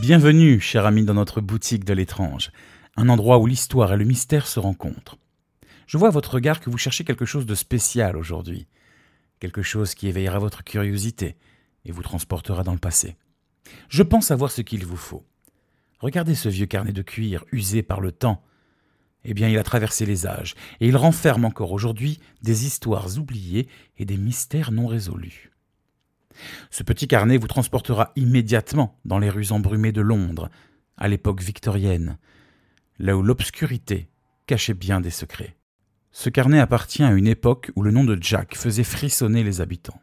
Bienvenue, cher ami, dans notre boutique de l'étrange, un endroit où l'histoire et le mystère se rencontrent. Je vois à votre regard que vous cherchez quelque chose de spécial aujourd'hui, quelque chose qui éveillera votre curiosité et vous transportera dans le passé. Je pense savoir ce qu'il vous faut. Regardez ce vieux carnet de cuir usé par le temps. Eh bien, il a traversé les âges, et il renferme encore aujourd'hui des histoires oubliées et des mystères non résolus. Ce petit carnet vous transportera immédiatement dans les rues embrumées de Londres, à l'époque victorienne, là où l'obscurité cachait bien des secrets. Ce carnet appartient à une époque où le nom de Jack faisait frissonner les habitants.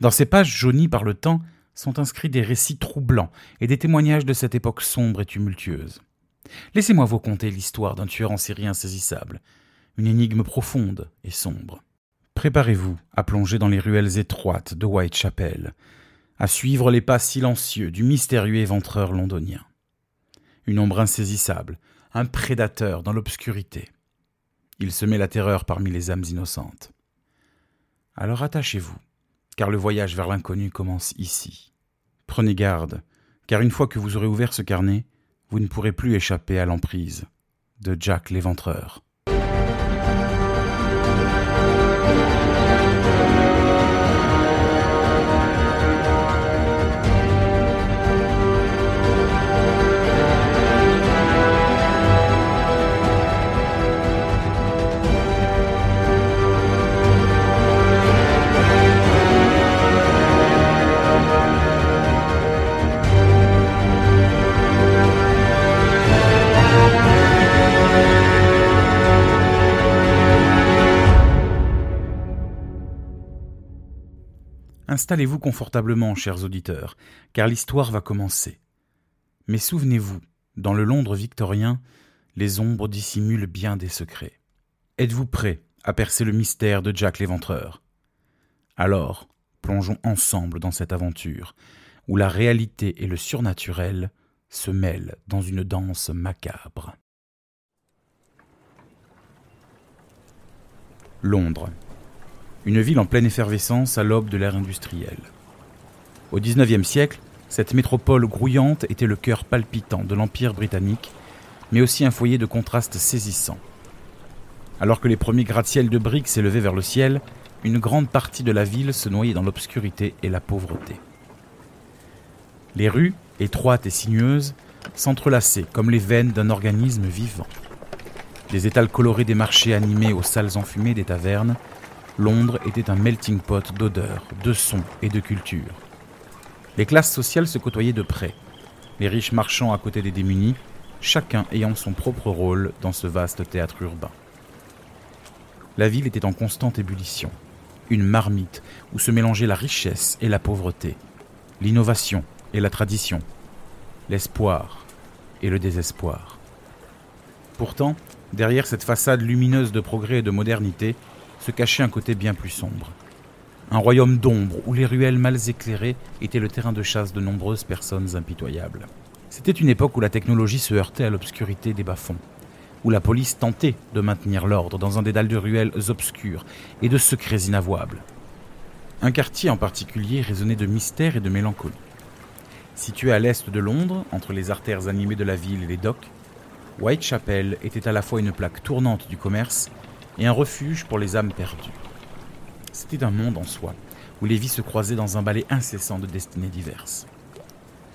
Dans ces pages jaunies par le temps sont inscrits des récits troublants et des témoignages de cette époque sombre et tumultueuse. Laissez-moi vous conter l'histoire d'un tueur en série insaisissable, une énigme profonde et sombre. Préparez-vous à plonger dans les ruelles étroites de Whitechapel, à suivre les pas silencieux du mystérieux éventreur londonien. Une ombre insaisissable, un prédateur dans l'obscurité. Il se met la terreur parmi les âmes innocentes. Alors attachez-vous, car le voyage vers l'inconnu commence ici. Prenez garde, car une fois que vous aurez ouvert ce carnet, vous ne pourrez plus échapper à l'emprise de Jack l'éventreur. Installez-vous confortablement, chers auditeurs, car l'histoire va commencer. Mais souvenez-vous, dans le Londres victorien, les ombres dissimulent bien des secrets. Êtes-vous prêt à percer le mystère de Jack l'Éventreur? Alors, plongeons ensemble dans cette aventure, où la réalité et le surnaturel se mêlent dans une danse macabre. Londres, une ville en pleine effervescence à l'aube de l'ère industrielle. Au XIXe siècle, cette métropole grouillante était le cœur palpitant de l'Empire britannique, mais aussi un foyer de contrastes saisissants. Alors que les premiers gratte-ciels de briques s'élevaient vers le ciel, une grande partie de la ville se noyait dans l'obscurité et la pauvreté. Les rues, étroites et sinueuses, s'entrelaçaient comme les veines d'un organisme vivant. Les étals colorés des marchés animés aux salles enfumées des tavernes Londres était un melting pot d'odeurs, de sons et de cultures. Les classes sociales se côtoyaient de près, les riches marchant à côté des démunis, chacun ayant son propre rôle dans ce vaste théâtre urbain. La ville était en constante ébullition, une marmite où se mélangeaient la richesse et la pauvreté, l'innovation et la tradition, l'espoir et le désespoir. Pourtant, derrière cette façade lumineuse de progrès et de modernité, se cachait un côté bien plus sombre. Un royaume d'ombre où les ruelles mal éclairées étaient le terrain de chasse de nombreuses personnes impitoyables. C'était une époque où la technologie se heurtait à l'obscurité des bas-fonds, où la police tentait de maintenir l'ordre dans un dédale de ruelles obscures et de secrets inavouables. Un quartier en particulier résonnait de mystère et de mélancolie. Situé à l'est de Londres, entre les artères animées de la ville et les docks, Whitechapel était à la fois une plaque tournante du commerce et un refuge pour les âmes perdues. C'était un monde en soi, où les vies se croisaient dans un balai incessant de destinées diverses.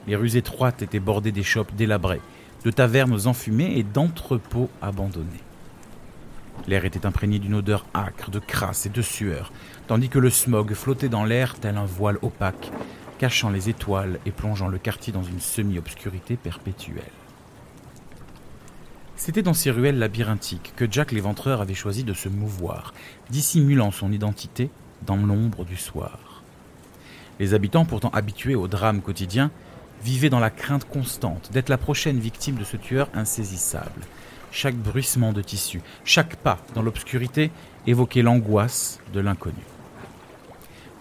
Les rues étroites étaient bordées des shops délabrés, de tavernes enfumées et d'entrepôts abandonnés. L'air était imprégné d'une odeur âcre, de crasse et de sueur, tandis que le smog flottait dans l'air tel un voile opaque, cachant les étoiles et plongeant le quartier dans une semi-obscurité perpétuelle. C'était dans ces ruelles labyrinthiques que Jack l'éventreur avait choisi de se mouvoir, dissimulant son identité dans l'ombre du soir. Les habitants, pourtant habitués au drame quotidien, vivaient dans la crainte constante d'être la prochaine victime de ce tueur insaisissable. Chaque bruissement de tissu, chaque pas dans l'obscurité évoquait l'angoisse de l'inconnu.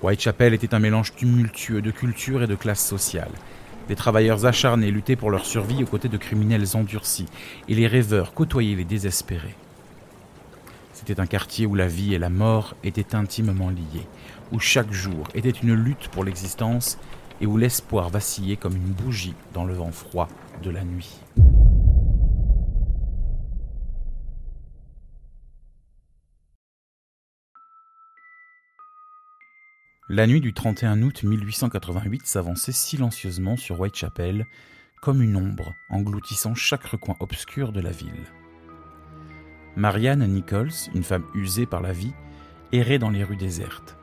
Whitechapel était un mélange tumultueux de culture et de classe sociale. Des travailleurs acharnés luttaient pour leur survie aux côtés de criminels endurcis, et les rêveurs côtoyaient les désespérés. C'était un quartier où la vie et la mort étaient intimement liées, où chaque jour était une lutte pour l'existence et où l'espoir vacillait comme une bougie dans le vent froid de la nuit. La nuit du 31 août 1888 s'avançait silencieusement sur Whitechapel, comme une ombre engloutissant chaque recoin obscur de la ville. Marianne Nichols, une femme usée par la vie, errait dans les rues désertes.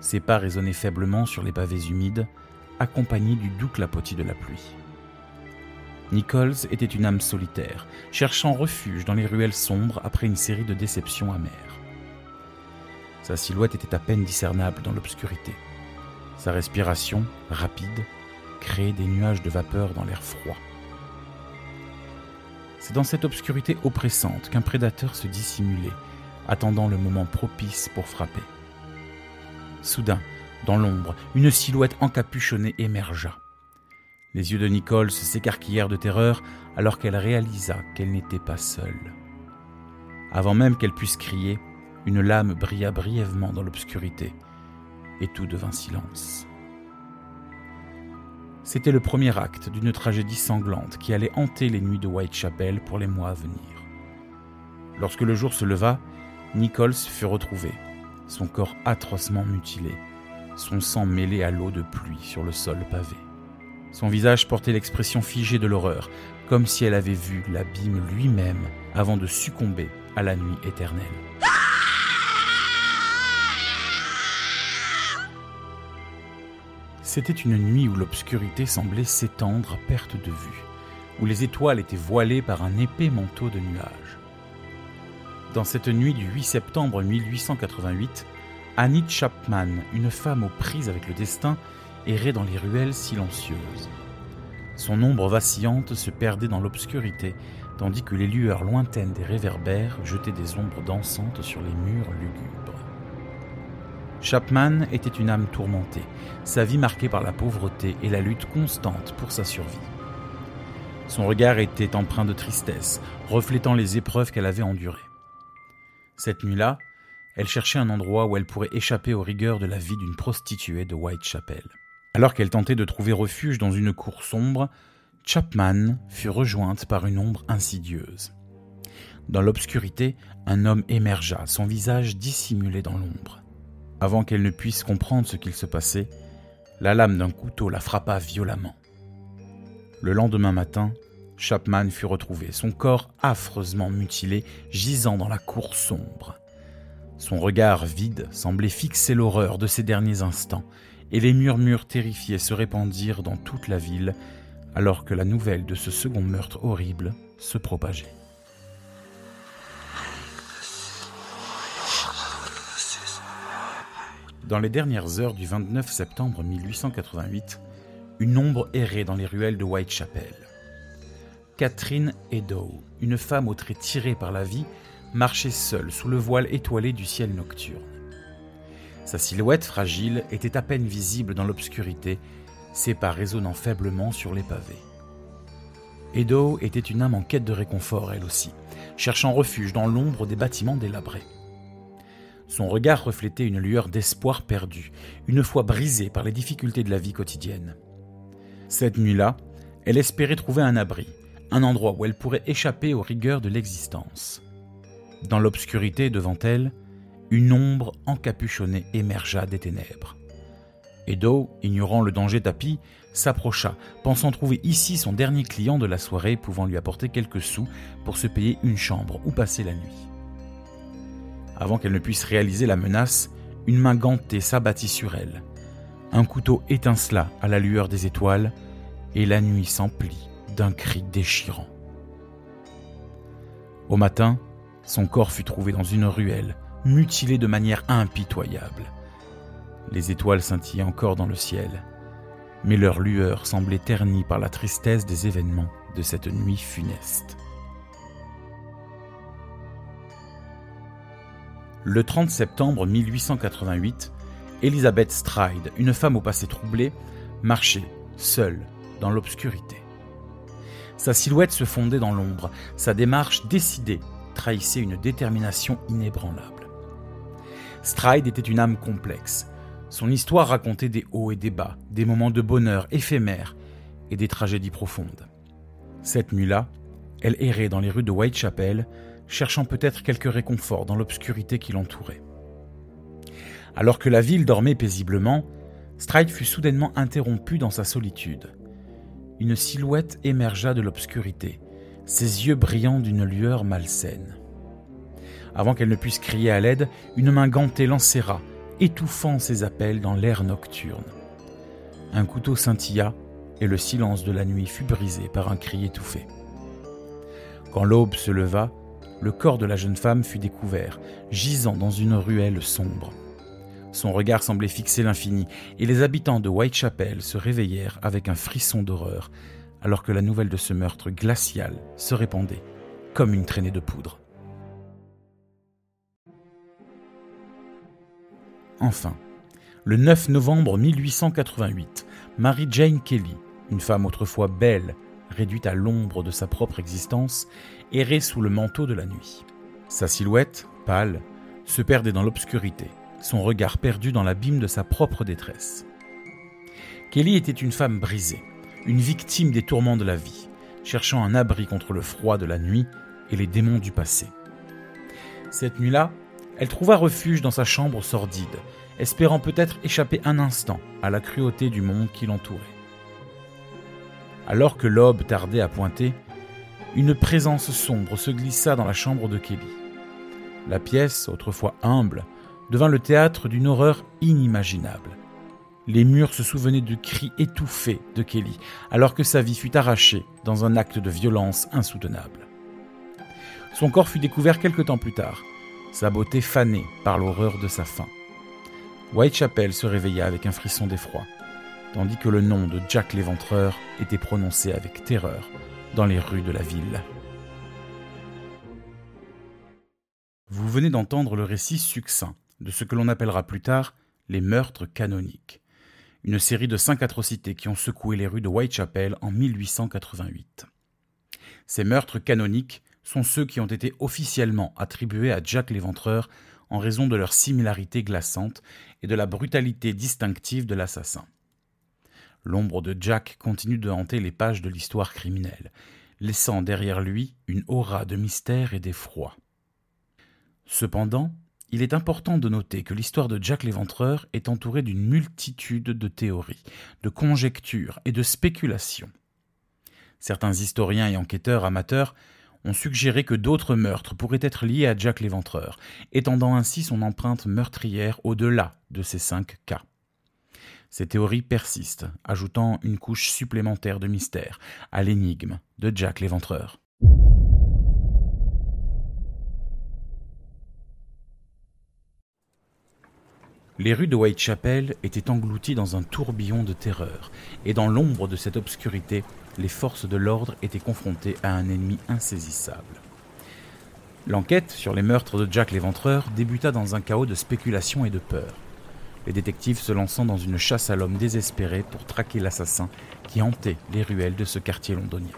Ses pas résonnaient faiblement sur les pavés humides, accompagnés du doux clapotis de la pluie. Nichols était une âme solitaire, cherchant refuge dans les ruelles sombres après une série de déceptions amères. Sa silhouette était à peine discernable dans l'obscurité. Sa respiration, rapide, créait des nuages de vapeur dans l'air froid. C'est dans cette obscurité oppressante qu'un prédateur se dissimulait, attendant le moment propice pour frapper. Soudain, dans l'ombre, une silhouette encapuchonnée émergea. Les yeux de Nicole s'écarquillèrent de terreur alors qu'elle réalisa qu'elle n'était pas seule. Avant même qu'elle puisse crier, une lame brilla brièvement dans l'obscurité, et tout devint silence. C'était le premier acte d'une tragédie sanglante qui allait hanter les nuits de Whitechapel pour les mois à venir. Lorsque le jour se leva, Nichols fut retrouvé, son corps atrocement mutilé, son sang mêlé à l'eau de pluie sur le sol pavé. Son visage portait l'expression figée de l'horreur, comme si elle avait vu l'abîme lui-même avant de succomber à la nuit éternelle. C'était une nuit où l'obscurité semblait s'étendre à perte de vue, où les étoiles étaient voilées par un épais manteau de nuages. Dans cette nuit du 8 septembre 1888, Annie Chapman, une femme aux prises avec le destin, errait dans les ruelles silencieuses. Son ombre vacillante se perdait dans l'obscurité, tandis que les lueurs lointaines des réverbères jetaient des ombres dansantes sur les murs lugubres. Chapman était une âme tourmentée, sa vie marquée par la pauvreté et la lutte constante pour sa survie. Son regard était empreint de tristesse, reflétant les épreuves qu'elle avait endurées. Cette nuit-là, elle cherchait un endroit où elle pourrait échapper aux rigueurs de la vie d'une prostituée de Whitechapel. Alors qu'elle tentait de trouver refuge dans une cour sombre, Chapman fut rejointe par une ombre insidieuse. Dans l'obscurité, un homme émergea, son visage dissimulé dans l'ombre. Avant qu'elle ne puisse comprendre ce qu'il se passait, la lame d'un couteau la frappa violemment. Le lendemain matin, Chapman fut retrouvé, son corps affreusement mutilé, gisant dans la cour sombre. Son regard vide semblait fixer l'horreur de ces derniers instants, et les murmures terrifiés se répandirent dans toute la ville, alors que la nouvelle de ce second meurtre horrible se propageait. Dans les dernières heures du 29 septembre 1888, une ombre errait dans les ruelles de Whitechapel. Catherine Edow, une femme aux traits tirés par la vie, marchait seule sous le voile étoilé du ciel nocturne. Sa silhouette fragile était à peine visible dans l'obscurité, ses pas résonnant faiblement sur les pavés. Edo était une âme en quête de réconfort, elle aussi, cherchant refuge dans l'ombre des bâtiments délabrés. Son regard reflétait une lueur d'espoir perdu, une foi brisée par les difficultés de la vie quotidienne. Cette nuit-là, elle espérait trouver un abri, un endroit où elle pourrait échapper aux rigueurs de l'existence. Dans l'obscurité devant elle, une ombre encapuchonnée émergea des ténèbres. Edo, ignorant le danger tapis, s'approcha, pensant trouver ici son dernier client de la soirée pouvant lui apporter quelques sous pour se payer une chambre ou passer la nuit. Avant qu'elle ne puisse réaliser la menace, une main gantée s'abattit sur elle. Un couteau étincela à la lueur des étoiles, et la nuit s'emplit d'un cri déchirant. Au matin, son corps fut trouvé dans une ruelle, mutilé de manière impitoyable. Les étoiles scintillaient encore dans le ciel, mais leur lueur semblait ternie par la tristesse des événements de cette nuit funeste. Le 30 septembre 1888, Elizabeth Stride, une femme au passé troublé, marchait, seule, dans l'obscurité. Sa silhouette se fondait dans l'ombre, sa démarche décidée trahissait une détermination inébranlable. Stride était une âme complexe. Son histoire racontait des hauts et des bas, des moments de bonheur éphémères et des tragédies profondes. Cette nuit-là, elle errait dans les rues de Whitechapel, cherchant peut-être quelque réconfort dans l'obscurité qui l'entourait. Alors que la ville dormait paisiblement, Stride fut soudainement interrompu dans sa solitude. Une silhouette émergea de l'obscurité, ses yeux brillants d'une lueur malsaine. Avant qu'elle ne puisse crier à l'aide, une main gantée l'enserra, étouffant ses appels dans l'air nocturne. Un couteau scintilla et le silence de la nuit fut brisé par un cri étouffé. Quand l'aube se leva, le corps de la jeune femme fut découvert, gisant dans une ruelle sombre. Son regard semblait fixer l'infini, et les habitants de Whitechapel se réveillèrent avec un frisson d'horreur, alors que la nouvelle de ce meurtre glacial se répandait comme une traînée de poudre. Enfin, le 9 novembre 1888, Mary Jane Kelly, une femme autrefois belle, réduite à l'ombre de sa propre existence, errait sous le manteau de la nuit. Sa silhouette, pâle, se perdait dans l'obscurité, son regard perdu dans l'abîme de sa propre détresse. Kelly était une femme brisée, une victime des tourments de la vie, cherchant un abri contre le froid de la nuit et les démons du passé. Cette nuit-là, elle trouva refuge dans sa chambre sordide, espérant peut-être échapper un instant à la cruauté du monde qui l'entourait. Alors que l'aube tardait à pointer, une présence sombre se glissa dans la chambre de Kelly. La pièce, autrefois humble, devint le théâtre d'une horreur inimaginable. Les murs se souvenaient du cri étouffé de Kelly, alors que sa vie fut arrachée dans un acte de violence insoutenable. Son corps fut découvert quelque temps plus tard, sa beauté fanée par l'horreur de sa fin. Whitechapel se réveilla avec un frisson d'effroi, tandis que le nom de Jack l'Éventreur était prononcé avec terreur dans les rues de la ville. Vous venez d'entendre le récit succinct de ce que l'on appellera plus tard les meurtres canoniques, une série de cinq atrocités qui ont secoué les rues de Whitechapel en 1888. Ces meurtres canoniques sont ceux qui ont été officiellement attribués à Jack l'Éventreur en raison de leur similarité glaçante et de la brutalité distinctive de l'assassin. L'ombre de Jack continue de hanter les pages de l'histoire criminelle, laissant derrière lui une aura de mystère et d'effroi. Cependant, il est important de noter que l'histoire de Jack l'Éventreur est entourée d'une multitude de théories, de conjectures et de spéculations. Certains historiens et enquêteurs amateurs ont suggéré que d'autres meurtres pourraient être liés à Jack l'Éventreur, étendant ainsi son empreinte meurtrière au-delà de ces cinq cas. Ces théories persistent, ajoutant une couche supplémentaire de mystère à l'énigme de Jack l'Éventreur. Les rues de Whitechapel étaient englouties dans un tourbillon de terreur, et dans l'ombre de cette obscurité, les forces de l'ordre étaient confrontées à un ennemi insaisissable. L'enquête sur les meurtres de Jack l'Éventreur débuta dans un chaos de spéculation et de peur, les détectives se lançant dans une chasse à l'homme désespéré pour traquer l'assassin qui hantait les ruelles de ce quartier londonien.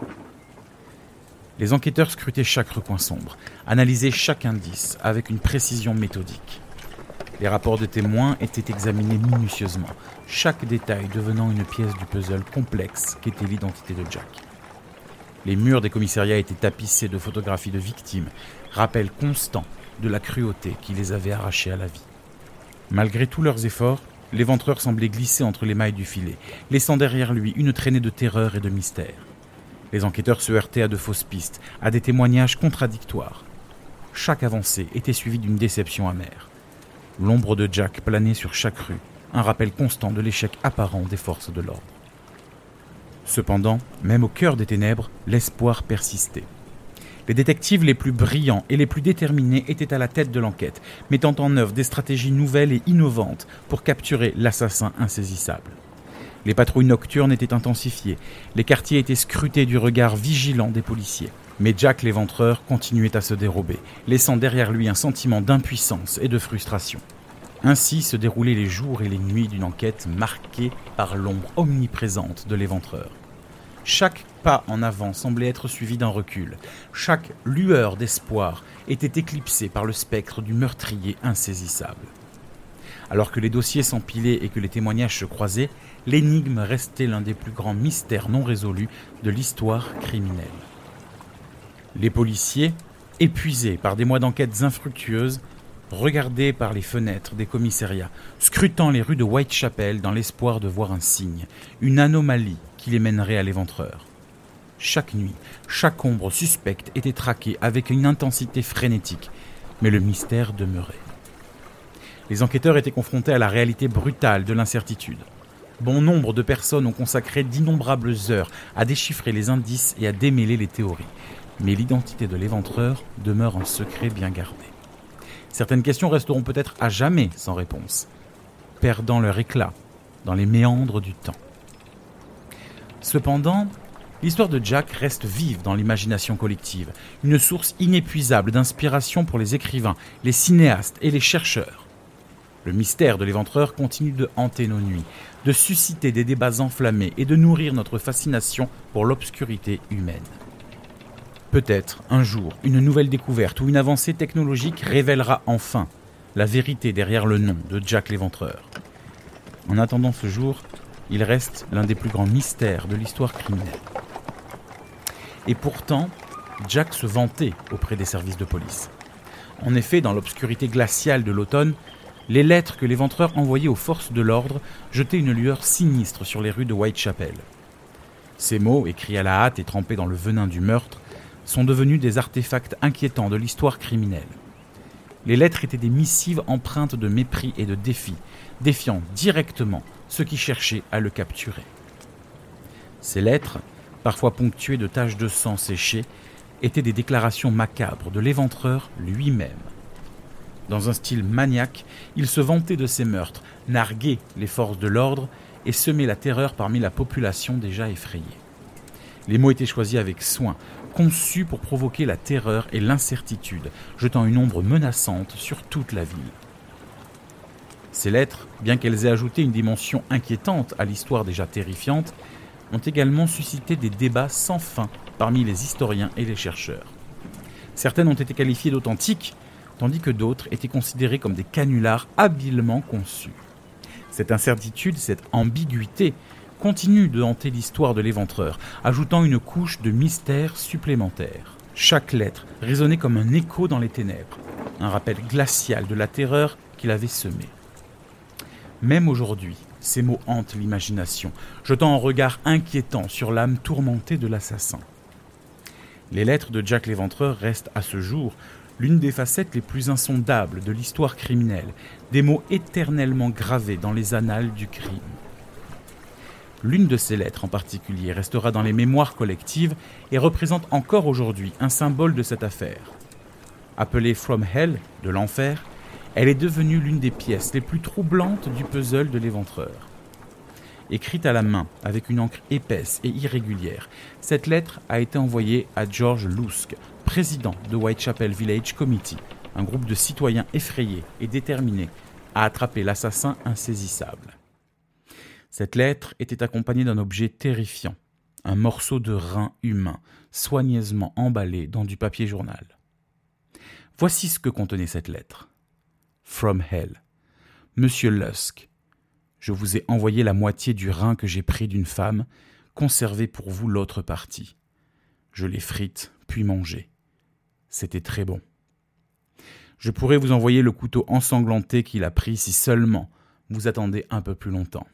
Les enquêteurs scrutaient chaque recoin sombre, analysaient chaque indice avec une précision méthodique. Les rapports de témoins étaient examinés minutieusement, chaque détail devenant une pièce du puzzle complexe qu'était l'identité de Jack. Les murs des commissariats étaient tapissés de photographies de victimes, rappel constant de la cruauté qui les avait arrachés à la vie. Malgré tous leurs efforts, l'éventreur semblait glisser entre les mailles du filet, laissant derrière lui une traînée de terreur et de mystère. Les enquêteurs se heurtaient à de fausses pistes, à des témoignages contradictoires. Chaque avancée était suivie d'une déception amère. L'ombre de Jack planait sur chaque rue, un rappel constant de l'échec apparent des forces de l'ordre. Cependant, même au cœur des ténèbres, l'espoir persistait. Les détectives les plus brillants et les plus déterminés étaient à la tête de l'enquête, mettant en œuvre des stratégies nouvelles et innovantes pour capturer l'assassin insaisissable. Les patrouilles nocturnes étaient intensifiées, les quartiers étaient scrutés du regard vigilant des policiers. Mais Jack l'éventreur continuait à se dérober, laissant derrière lui un sentiment d'impuissance et de frustration. Ainsi se déroulaient les jours et les nuits d'une enquête marquée par l'ombre omniprésente de l'éventreur. Chaque pas en avant semblait être suivi d'un recul. Chaque lueur d'espoir était éclipsée par le spectre du meurtrier insaisissable. Alors que les dossiers s'empilaient et que les témoignages se croisaient, l'énigme restait l'un des plus grands mystères non résolus de l'histoire criminelle. Les policiers, épuisés par des mois d'enquêtes infructueuses, regardaient par les fenêtres des commissariats, scrutant les rues de Whitechapel dans l'espoir de voir un signe, une anomalie qui les mènerait à l'éventreur. Chaque nuit, chaque ombre suspecte était traquée avec une intensité frénétique, mais le mystère demeurait. Les enquêteurs étaient confrontés à la réalité brutale de l'incertitude. Bon nombre de personnes ont consacré d'innombrables heures à déchiffrer les indices et à démêler les théories, mais l'identité de l'éventreur demeure un secret bien gardé. Certaines questions resteront peut-être à jamais sans réponse, perdant leur éclat dans les méandres du temps. Cependant, l'histoire de Jack reste vive dans l'imagination collective, une source inépuisable d'inspiration pour les écrivains, les cinéastes et les chercheurs. Le mystère de l'éventreur continue de hanter nos nuits, de susciter des débats enflammés et de nourrir notre fascination pour l'obscurité humaine. Peut-être, un jour, une nouvelle découverte ou une avancée technologique révélera enfin la vérité derrière le nom de Jack l'éventreur. En attendant ce jour, il reste l'un des plus grands mystères de l'histoire criminelle. Et pourtant, Jack se vantait auprès des services de police. En effet, dans l'obscurité glaciale de l'automne, les lettres que l'éventreur envoyait aux forces de l'ordre jetaient une lueur sinistre sur les rues de Whitechapel. Ces mots, écrits à la hâte et trempés dans le venin du meurtre, sont devenus des artefacts inquiétants de l'histoire criminelle. Les lettres étaient des missives empreintes de mépris et de défi, défiant directement ceux qui cherchaient à le capturer. Ces lettres, parfois ponctuées de taches de sang séchées, étaient des déclarations macabres de l'éventreur lui-même. Dans un style maniaque, il se vantait de ses meurtres, narguait les forces de l'ordre et semait la terreur parmi la population déjà effrayée. Les mots étaient choisis avec soin, conçus pour provoquer la terreur et l'incertitude, jetant une ombre menaçante sur toute la ville. Ces lettres, bien qu'elles aient ajouté une dimension inquiétante à l'histoire déjà terrifiante, ont également suscité des débats sans fin parmi les historiens et les chercheurs. Certaines ont été qualifiées d'authentiques, tandis que d'autres étaient considérées comme des canulars habilement conçus. Cette incertitude, cette ambiguïté, continue de hanter l'histoire de l'éventreur, ajoutant une couche de mystère supplémentaire. Chaque lettre résonnait comme un écho dans les ténèbres, un rappel glacial de la terreur qu'il avait semée. Même aujourd'hui, ces mots hantent l'imagination, jetant un regard inquiétant sur l'âme tourmentée de l'assassin. Les lettres de Jack l'Éventreur restent à ce jour l'une des facettes les plus insondables de l'histoire criminelle, des mots éternellement gravés dans les annales du crime. L'une de ces lettres en particulier restera dans les mémoires collectives et représente encore aujourd'hui un symbole de cette affaire. Appelée From Hell, de l'enfer, elle est devenue l'une des pièces les plus troublantes du puzzle de l'éventreur. Écrite à la main, avec une encre épaisse et irrégulière, cette lettre a été envoyée à George Lusk, président de Whitechapel Village Committee, un groupe de citoyens effrayés et déterminés à attraper l'assassin insaisissable. Cette lettre était accompagnée d'un objet terrifiant, un morceau de rein humain, soigneusement emballé dans du papier journal. Voici ce que contenait cette lettre. From Hell. Monsieur Lusk, je vous ai envoyé la moitié du rein que j'ai pris d'une femme, conservez pour vous l'autre partie. Je l'ai frite, puis mangée. C'était très bon. Je pourrais vous envoyer le couteau ensanglanté qu'il a pris si seulement vous attendez un peu plus longtemps.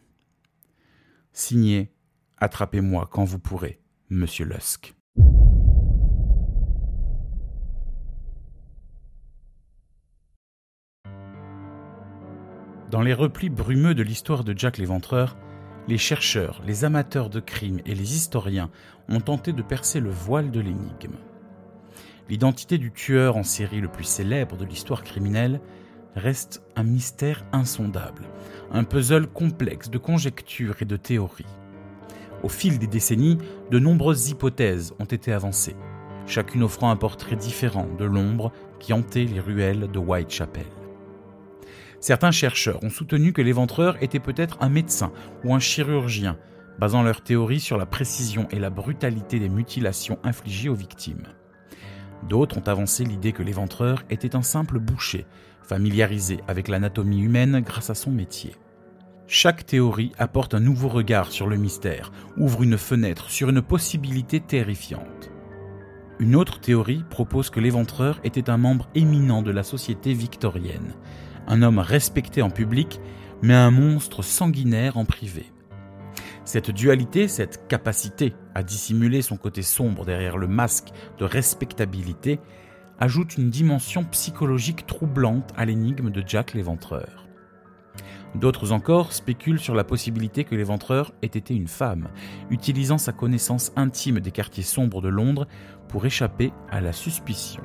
Signé Attrapez-moi quand vous pourrez, Monsieur Lusk. Dans les replis brumeux de l'histoire de Jack l'Éventreur, les chercheurs, les amateurs de crimes et les historiens ont tenté de percer le voile de l'énigme. L'identité du tueur en série le plus célèbre de l'histoire criminelle reste un mystère insondable, un puzzle complexe de conjectures et de théories. Au fil des décennies, de nombreuses hypothèses ont été avancées, chacune offrant un portrait différent de l'ombre qui hantait les ruelles de Whitechapel. Certains chercheurs ont soutenu que l'éventreur était peut-être un médecin ou un chirurgien, basant leur théorie sur la précision et la brutalité des mutilations infligées aux victimes. D'autres ont avancé l'idée que l'éventreur était un simple boucher, familiarisé avec l'anatomie humaine grâce à son métier. Chaque théorie apporte un nouveau regard sur le mystère, ouvre une fenêtre sur une possibilité terrifiante. Une autre théorie propose que l'éventreur était un membre éminent de la société victorienne, un homme respecté en public, mais un monstre sanguinaire en privé. Cette dualité, cette capacité à dissimuler son côté sombre derrière le masque de respectabilité, ajoute une dimension psychologique troublante à l'énigme de Jack l'éventreur. D'autres encore spéculent sur la possibilité que l'éventreur ait été une femme, utilisant sa connaissance intime des quartiers sombres de Londres pour échapper à la suspicion.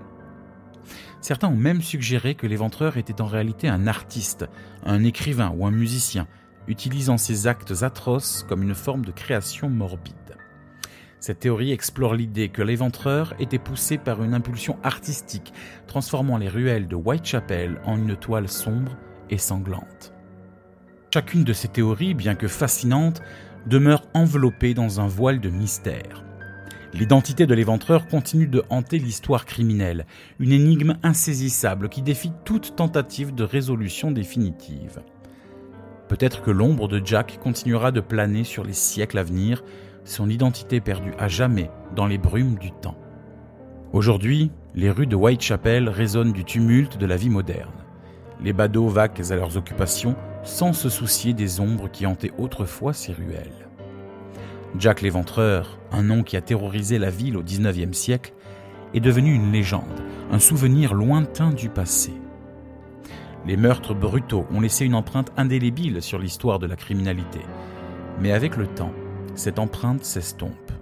Certains ont même suggéré que l'éventreur était en réalité un artiste, un écrivain ou un musicien, utilisant ses actes atroces comme une forme de création morbide. Cette théorie explore l'idée que l'éventreur était poussé par une impulsion artistique, transformant les ruelles de Whitechapel en une toile sombre et sanglante. Chacune de ces théories, bien que fascinante, demeure enveloppée dans un voile de mystère. L'identité de l'éventreur continue de hanter l'histoire criminelle, une énigme insaisissable qui défie toute tentative de résolution définitive. Peut-être que l'ombre de Jack continuera de planer sur les siècles à venir, son identité perdue à jamais dans les brumes du temps. Aujourd'hui, les rues de Whitechapel résonnent du tumulte de la vie moderne. Les badauds vaquent à leurs occupations sans se soucier des ombres qui hantaient autrefois ces ruelles. Jack l'Éventreur, un nom qui a terrorisé la ville au XIXe siècle, est devenu une légende, un souvenir lointain du passé. Les meurtres brutaux ont laissé une empreinte indélébile sur l'histoire de la criminalité. Mais avec le temps, cette empreinte s'estompe.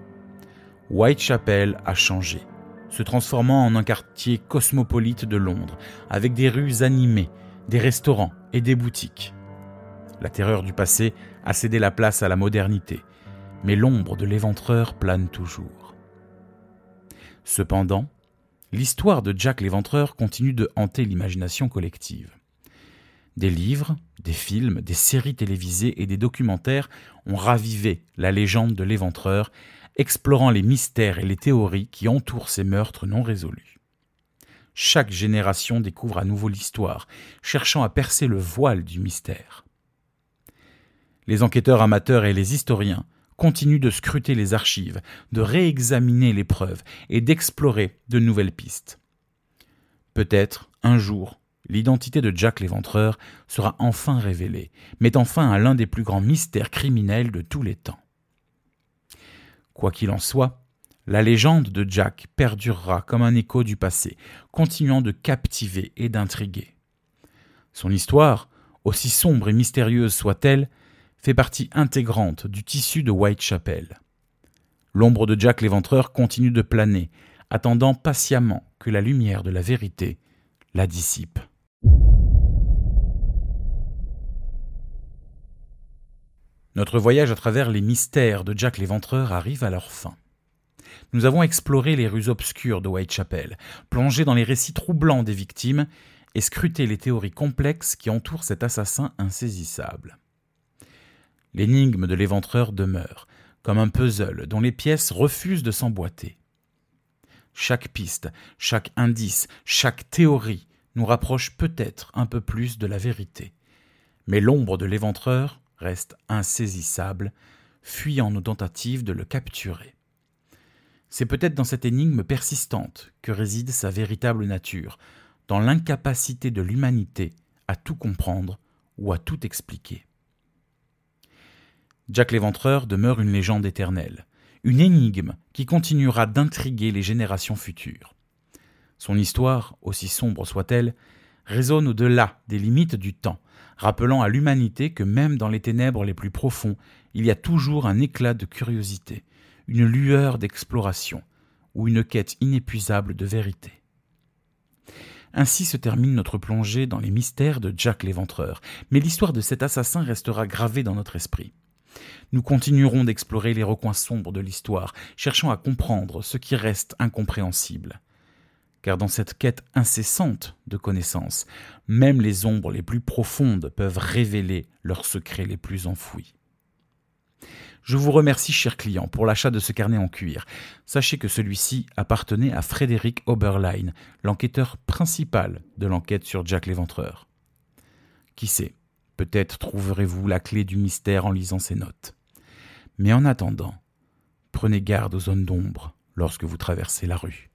Whitechapel a changé, se transformant en un quartier cosmopolite de Londres, avec des rues animées, des restaurants et des boutiques. La terreur du passé a cédé la place à la modernité, mais l'ombre de l'éventreur plane toujours. Cependant, l'histoire de Jack l'éventreur continue de hanter l'imagination collective. Des livres, des films, des séries télévisées et des documentaires ont ravivé la légende de l'éventreur, explorant les mystères et les théories qui entourent ces meurtres non résolus. Chaque génération découvre à nouveau l'histoire, cherchant à percer le voile du mystère. Les enquêteurs amateurs et les historiens continue de scruter les archives, de réexaminer les preuves et d'explorer de nouvelles pistes. Peut-être, un jour, l'identité de Jack l'Éventreur sera enfin révélée, mettant fin à l'un des plus grands mystères criminels de tous les temps. Quoi qu'il en soit, la légende de Jack perdurera comme un écho du passé, continuant de captiver et d'intriguer. Son histoire, aussi sombre et mystérieuse soit-elle, fait partie intégrante du tissu de Whitechapel. L'ombre de Jack l'éventreur continue de planer, attendant patiemment que la lumière de la vérité la dissipe. Notre voyage à travers les mystères de Jack l'éventreur arrive à leur fin. Nous avons exploré les rues obscures de Whitechapel, plongé dans les récits troublants des victimes et scruté les théories complexes qui entourent cet assassin insaisissable. L'énigme de l'éventreur demeure, comme un puzzle dont les pièces refusent de s'emboîter. Chaque piste, chaque indice, chaque théorie nous rapproche peut-être un peu plus de la vérité. Mais l'ombre de l'éventreur reste insaisissable, fuyant nos tentatives de le capturer. C'est peut-être dans cette énigme persistante que réside sa véritable nature, dans l'incapacité de l'humanité à tout comprendre ou à tout expliquer. Jack l'Éventreur demeure une légende éternelle, une énigme qui continuera d'intriguer les générations futures. Son histoire, aussi sombre soit-elle, résonne au-delà des limites du temps, rappelant à l'humanité que même dans les ténèbres les plus profonds, il y a toujours un éclat de curiosité, une lueur d'exploration ou une quête inépuisable de vérité. Ainsi se termine notre plongée dans les mystères de Jack l'Éventreur, mais l'histoire de cet assassin restera gravée dans notre esprit. Nous continuerons d'explorer les recoins sombres de l'histoire, cherchant à comprendre ce qui reste incompréhensible. Car dans cette quête incessante de connaissances, même les ombres les plus profondes peuvent révéler leurs secrets les plus enfouis. Je vous remercie, cher client, pour l'achat de ce carnet en cuir. Sachez que celui-ci appartenait à Frédéric Oberlein, l'enquêteur principal de l'enquête sur Jack l'Éventreur. Qui sait, peut-être trouverez-vous la clé du mystère en lisant ces notes. Mais en attendant, prenez garde aux zones d'ombre lorsque vous traversez la rue.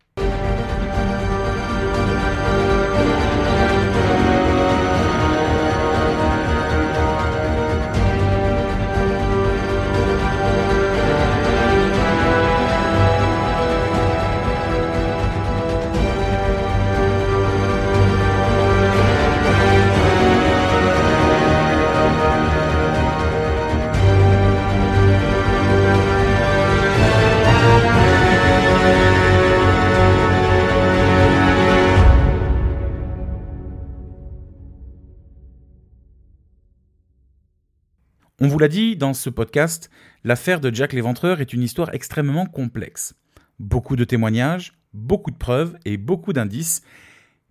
On vous l'a dit dans ce podcast, l'affaire de Jack l'Éventreur est une histoire extrêmement complexe. Beaucoup de témoignages, beaucoup de preuves et beaucoup d'indices,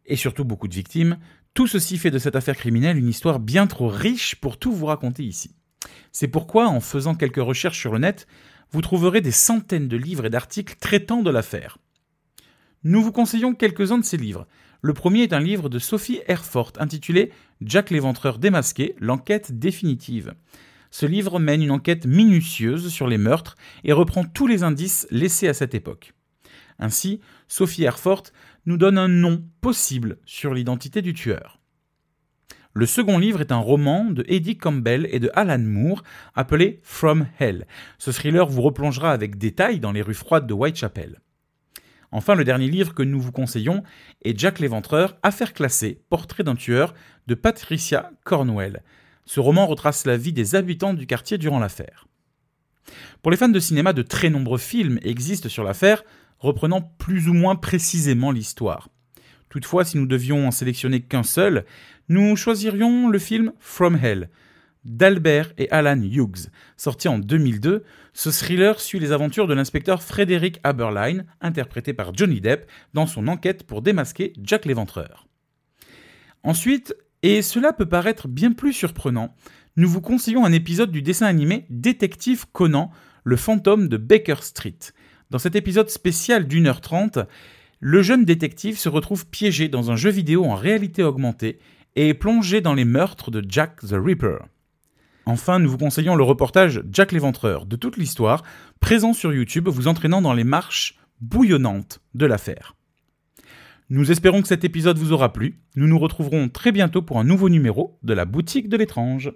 et surtout beaucoup de victimes. Tout ceci fait de cette affaire criminelle une histoire bien trop riche pour tout vous raconter ici. C'est pourquoi, en faisant quelques recherches sur le net, vous trouverez des centaines de livres et d'articles traitant de l'affaire. Nous vous conseillons quelques-uns de ces livres. Le premier est un livre de Sophie Erfort intitulé Jack l'Éventreur démasqué, l'enquête définitive. Ce livre mène une enquête minutieuse sur les meurtres et reprend tous les indices laissés à cette époque. Ainsi, Sophie Erfort nous donne un nom possible sur l'identité du tueur. Le second livre est un roman de Eddie Campbell et de Alan Moore appelé From Hell. Ce thriller vous replongera avec détail dans les rues froides de Whitechapel. Enfin, le dernier livre que nous vous conseillons est Jack l'Éventreur, affaire classée, portrait d'un tueur de Patricia Cornwell. Ce roman retrace la vie des habitants du quartier durant l'affaire. Pour les fans de cinéma, de très nombreux films existent sur l'affaire, reprenant plus ou moins précisément l'histoire. Toutefois, si nous devions en sélectionner qu'un seul, nous choisirions le film From Hell d'Albert et Alan Hughes. Sorti en 2002, ce thriller suit les aventures de l'inspecteur Frédéric Haberlein, interprété par Johnny Depp, dans son enquête pour démasquer Jack l'Éventreur. Ensuite, et cela peut paraître bien plus surprenant, nous vous conseillons un épisode du dessin animé Détective Conan, le fantôme de Baker Street. Dans cet épisode spécial d'une heure trente, le jeune détective se retrouve piégé dans un jeu vidéo en réalité augmentée et plongé dans les meurtres de Jack the Ripper. Enfin, nous vous conseillons le reportage Jack l'Éventreur de toute l'histoire, présent sur YouTube, vous entraînant dans les marches bouillonnantes de l'affaire. Nous espérons que cet épisode vous aura plu. Nous nous retrouverons très bientôt pour un nouveau numéro de la boutique de l'étrange.